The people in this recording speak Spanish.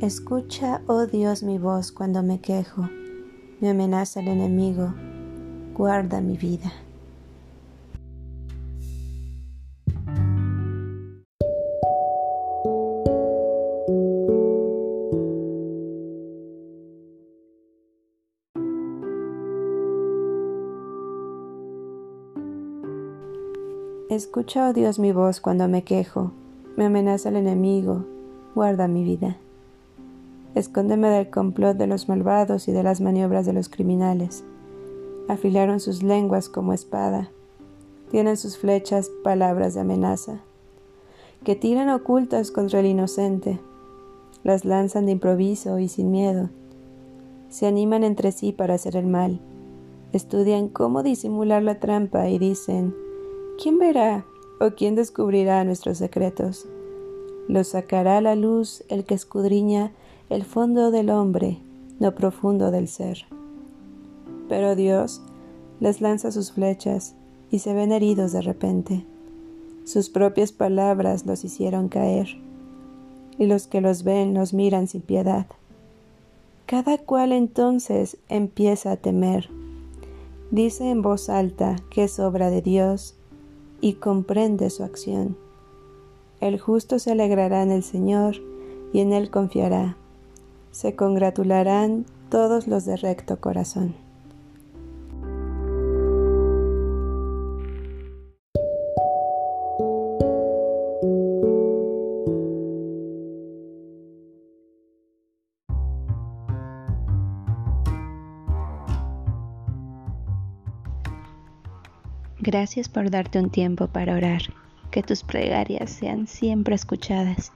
Escucha, oh Dios, mi voz cuando me quejo, me amenaza el enemigo, guarda mi vida. Escucha, oh Dios, mi voz cuando me quejo, me amenaza el enemigo, guarda mi vida. Escóndeme del complot de los malvados y de las maniobras de los criminales. Afilaron sus lenguas como espada. Tienen sus flechas palabras de amenaza, que tiran ocultas contra el inocente. Las lanzan de improviso y sin miedo. Se animan entre sí para hacer el mal. Estudian cómo disimular la trampa y dicen, ¿quién verá o quién descubrirá nuestros secretos? Los sacará a la luz el que escudriña el fondo del hombre, no profundo del ser. Pero Dios les lanza sus flechas y se ven heridos de repente. Sus propias palabras los hicieron caer, y los que los ven los miran sin piedad. Cada cual entonces empieza a temer. Dice en voz alta que es obra de Dios y comprende su acción. El justo se alegrará en el Señor y en él confiará se congratularán todos los de recto corazón. Gracias por darte un tiempo para orar. Que tus plegarias sean siempre escuchadas.